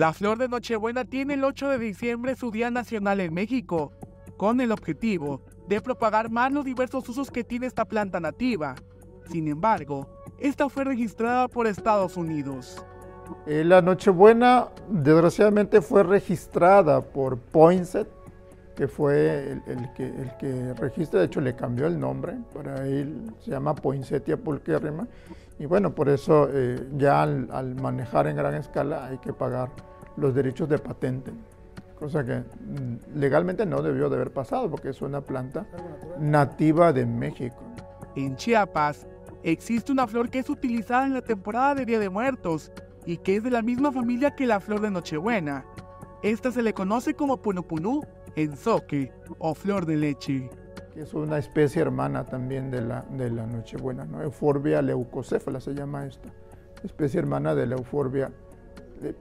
La flor de Nochebuena tiene el 8 de diciembre su Día Nacional en México, con el objetivo de propagar más los diversos usos que tiene esta planta nativa. Sin embargo, esta fue registrada por Estados Unidos. Eh, la Nochebuena desgraciadamente fue registrada por Poinsett, que fue el, que, el registra, de hecho le cambió el nombre, para él se llama Poinsettia pulquérrima, y bueno, por eso eh, ya al, manejar en gran escala hay que pagar los derechos de patente, cosa que mm, legalmente no debió de haber pasado porque es una planta nativa de México. En Chiapas existe una flor que es utilizada en la temporada de Día de Muertos y que es de la misma familia que la flor de Nochebuena. Esta se le conoce como punupunú enzoque o flor de leche. Es una especie hermana también de la, de la Nochebuena, ¿no? Euphorbia leucocéfala se llama esta, especie hermana de la Euphorbia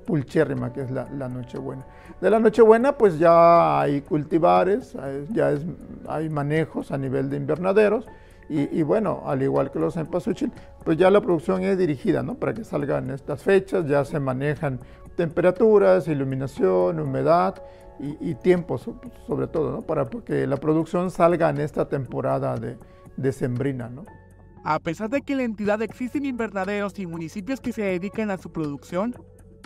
pulchérrima, que es la, la, Nochebuena. De la Nochebuena, pues ya hay cultivares, ya es, hay manejos a nivel de invernaderos, y, bueno, al igual que los cempasúchil, pues ya la producción es dirigida, ¿no? Para que salgan estas fechas, ya se manejan temperaturas, iluminación, humedad, y, tiempo sobre todo, ¿no? Para que la producción salga en esta temporada de, de sembrina, ¿no? A pesar de que en la entidad existen invernaderos y municipios que se dedican a su producción,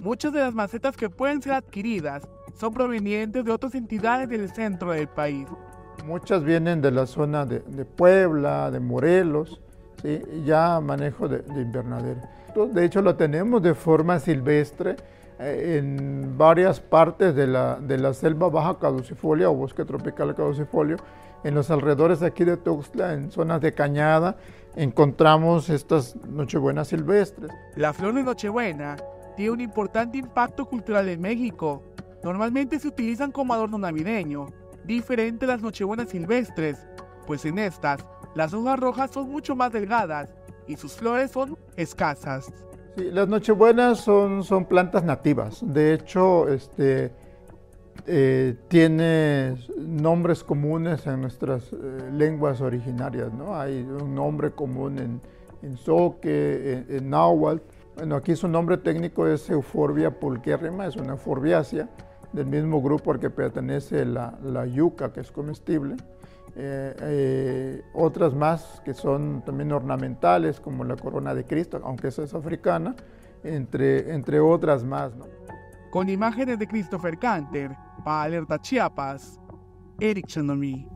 muchas de las macetas que pueden ser adquiridas son provenientes de otras entidades del centro del país. Muchas vienen de la zona de, Puebla, de Morelos, ¿sí? ya manejo de, de invernadero. De hecho, lo tenemos de forma silvestre eh, en varias partes de la, de la selva baja caducifolia o bosque tropical caducifolio, en los alrededores de aquí de Tuxtla, en zonas de cañada, encontramos estas nochebuenas silvestres. La flor de Nochebuena tiene un importante impacto cultural en México. Normalmente se utilizan como adorno navideño, diferente a las nochebuenas silvestres, pues en estas las hojas rojas son mucho más delgadas y sus flores son escasas. Sí, las nochebuenas son, son plantas nativas. De hecho, este, eh, tiene nombres comunes en nuestras eh, lenguas originarias. ¿no? Hay un nombre común en, en Soque, en, náhuatl. Bueno, aquí su nombre técnico es Euphorbia pulquérrima, es una euforbiácea del mismo grupo al que pertenece la, la yuca, que es comestible. Eh, eh, otras más que son también ornamentales, como la corona de Cristo, aunque esa es africana, entre, entre otras más. Con imágenes de Christopher Canter, para Alerta Chiapas, Eric Chandomí.